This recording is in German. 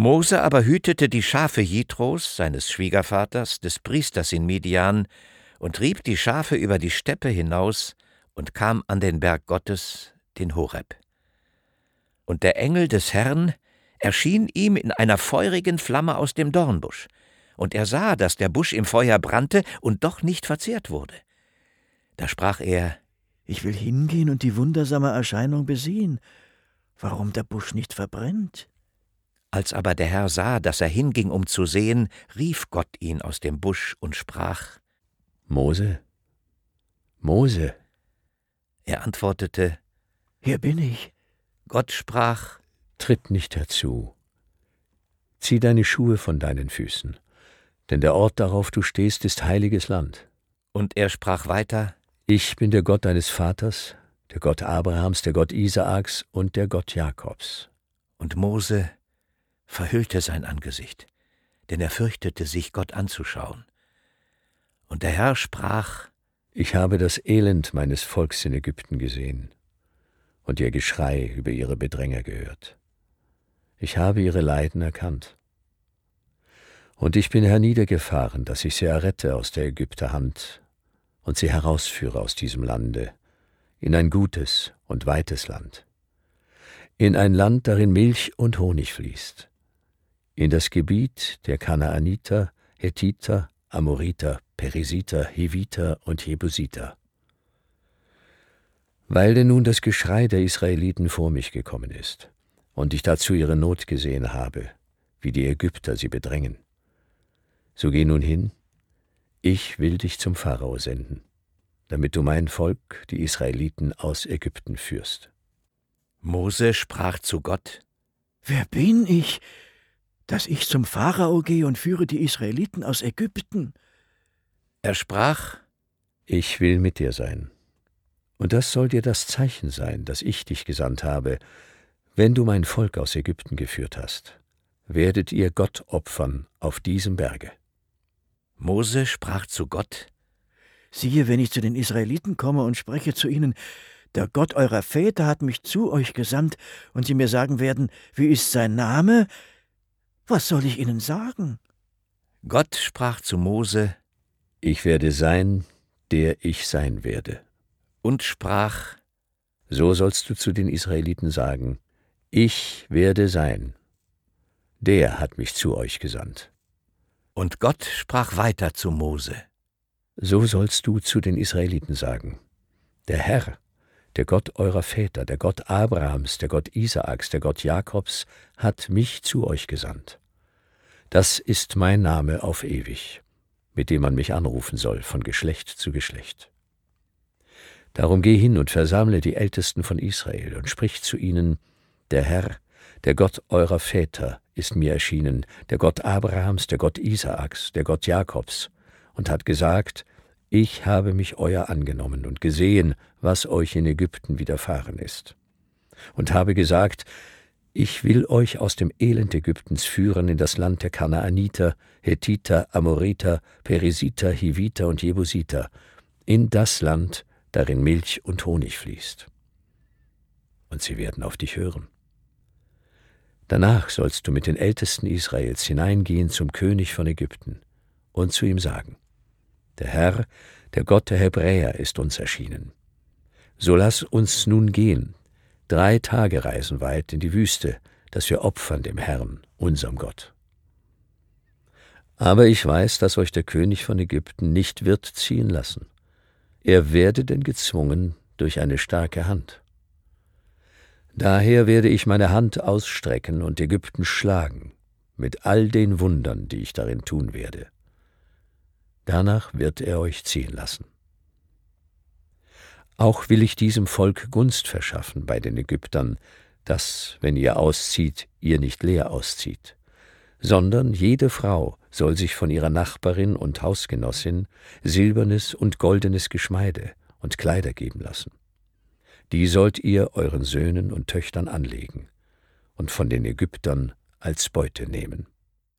Mose aber hütete die Schafe Jitros, seines Schwiegervaters, des Priesters in Midian, und trieb die Schafe über die Steppe hinaus und kam an den Berg Gottes, den Horeb. Und der Engel des Herrn erschien ihm in einer feurigen Flamme aus dem Dornbusch, und er sah, dass der Busch im Feuer brannte und doch nicht verzehrt wurde. Da sprach er, Ich will hingehen und die wundersame Erscheinung besehen, warum der Busch nicht verbrennt. Als aber der Herr sah, dass er hinging, um zu sehen, rief Gott ihn aus dem Busch und sprach, Mose, Mose. Er antwortete, Hier bin ich. Gott sprach, Tritt nicht herzu. Zieh deine Schuhe von deinen Füßen, denn der Ort, darauf du stehst, ist heiliges Land. Und er sprach weiter, Ich bin der Gott deines Vaters, der Gott Abrahams, der Gott Isaaks und der Gott Jakobs. Und Mose verhüllte sein Angesicht, denn er fürchtete sich, Gott anzuschauen. Und der Herr sprach, Ich habe das Elend meines Volks in Ägypten gesehen und ihr Geschrei über ihre Bedränger gehört. Ich habe ihre Leiden erkannt. Und ich bin herniedergefahren, dass ich sie errette aus der Ägypter Hand und sie herausführe aus diesem Lande in ein gutes und weites Land, in ein Land, darin Milch und Honig fließt, in das Gebiet der Kanaaniter, Hethiter, Amoriter, Perisiter, Heviter und Jebusiter. Weil denn nun das Geschrei der Israeliten vor mich gekommen ist und ich dazu ihre Not gesehen habe, wie die Ägypter sie bedrängen, so geh nun hin, ich will dich zum Pharao senden, damit du mein Volk, die Israeliten, aus Ägypten führst. Mose sprach zu Gott, Wer bin ich, dass ich zum Pharao gehe und führe die Israeliten aus Ägypten? Er sprach, Ich will mit dir sein. Und das soll dir das Zeichen sein, dass ich dich gesandt habe, wenn du mein Volk aus Ägypten geführt hast. Werdet ihr Gott opfern auf diesem Berge. Mose sprach zu Gott, Siehe, wenn ich zu den Israeliten komme und spreche zu ihnen, der Gott eurer Väter hat mich zu euch gesandt, und sie mir sagen werden, wie ist sein Name? Was soll ich ihnen sagen? Gott sprach zu Mose Ich werde sein, der ich sein werde. und sprach, So sollst du zu den Israeliten sagen, ich werde sein. Der hat mich zu euch gesandt. und Gott sprach weiter zu Mose. So sollst du zu den Israeliten sagen, der Herr, der Gott eurer Väter, der Gott Abrahams, der Gott Isaaks, der Gott Jakobs, hat mich zu euch gesandt. Das ist mein Name auf ewig, mit dem man mich anrufen soll von Geschlecht zu Geschlecht. Darum geh hin und versammle die Ältesten von Israel und sprich zu ihnen, der Herr, der Gott eurer Väter, ist mir erschienen, der Gott Abrahams, der Gott Isaaks, der Gott Jakobs, und hat gesagt, ich habe mich euer angenommen und gesehen, was euch in Ägypten widerfahren ist. Und habe gesagt, ich will euch aus dem Elend Ägyptens führen in das Land der Kanaaniter, Hethiter, Amoriter, Perisiter, Hiviter und Jebusiter, in das Land, darin Milch und Honig fließt. Und sie werden auf dich hören. Danach sollst du mit den Ältesten Israels hineingehen zum König von Ägypten und zu ihm sagen, der Herr, der Gott der Hebräer, ist uns erschienen. So lass uns nun gehen, drei Tage reisen weit in die Wüste, dass wir opfern dem Herrn, unserem Gott. Aber ich weiß, dass euch der König von Ägypten nicht wird ziehen lassen. Er werde denn gezwungen durch eine starke Hand. Daher werde ich meine Hand ausstrecken und Ägypten schlagen, mit all den Wundern, die ich darin tun werde. Danach wird er euch ziehen lassen. Auch will ich diesem Volk Gunst verschaffen bei den Ägyptern, dass, wenn ihr auszieht, ihr nicht leer auszieht, sondern jede Frau soll sich von ihrer Nachbarin und Hausgenossin silbernes und goldenes Geschmeide und Kleider geben lassen. Die sollt ihr euren Söhnen und Töchtern anlegen und von den Ägyptern als Beute nehmen.